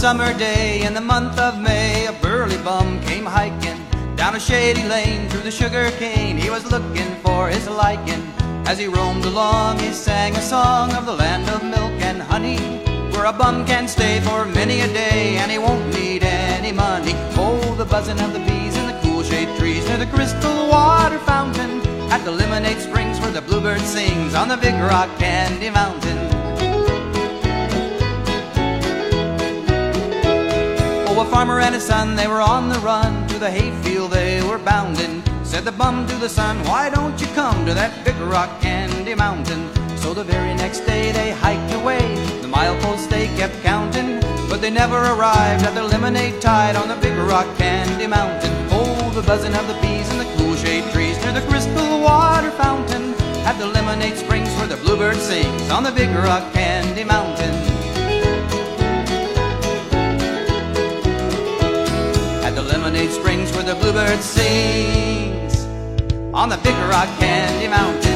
summer day in the month of May, a burly bum came hiking down a shady lane through the sugar cane. He was looking for his liking. As he roamed along, he sang a song of the land of milk and honey, where a bum can stay for many a day and he won't need any money. Oh, the buzzing of the bees in the cool shade trees near the crystal water fountain at the lemonade springs where the bluebird sings on the big rock candy mountain. A farmer and his son, they were on the run to the hayfield they were bounding. Said the bum to the son, why don't you come to that big rock candy mountain? So the very next day they hiked away, the mileposts they kept counting, but they never arrived at the lemonade tide on the big rock candy mountain. Oh, the buzzing of the bees in the cool shade trees near the crystal water fountain, at the lemonade springs where the bluebird sings on the big rock candy mountain. Lemonade springs where the bluebird sings on the big rock candy mountain.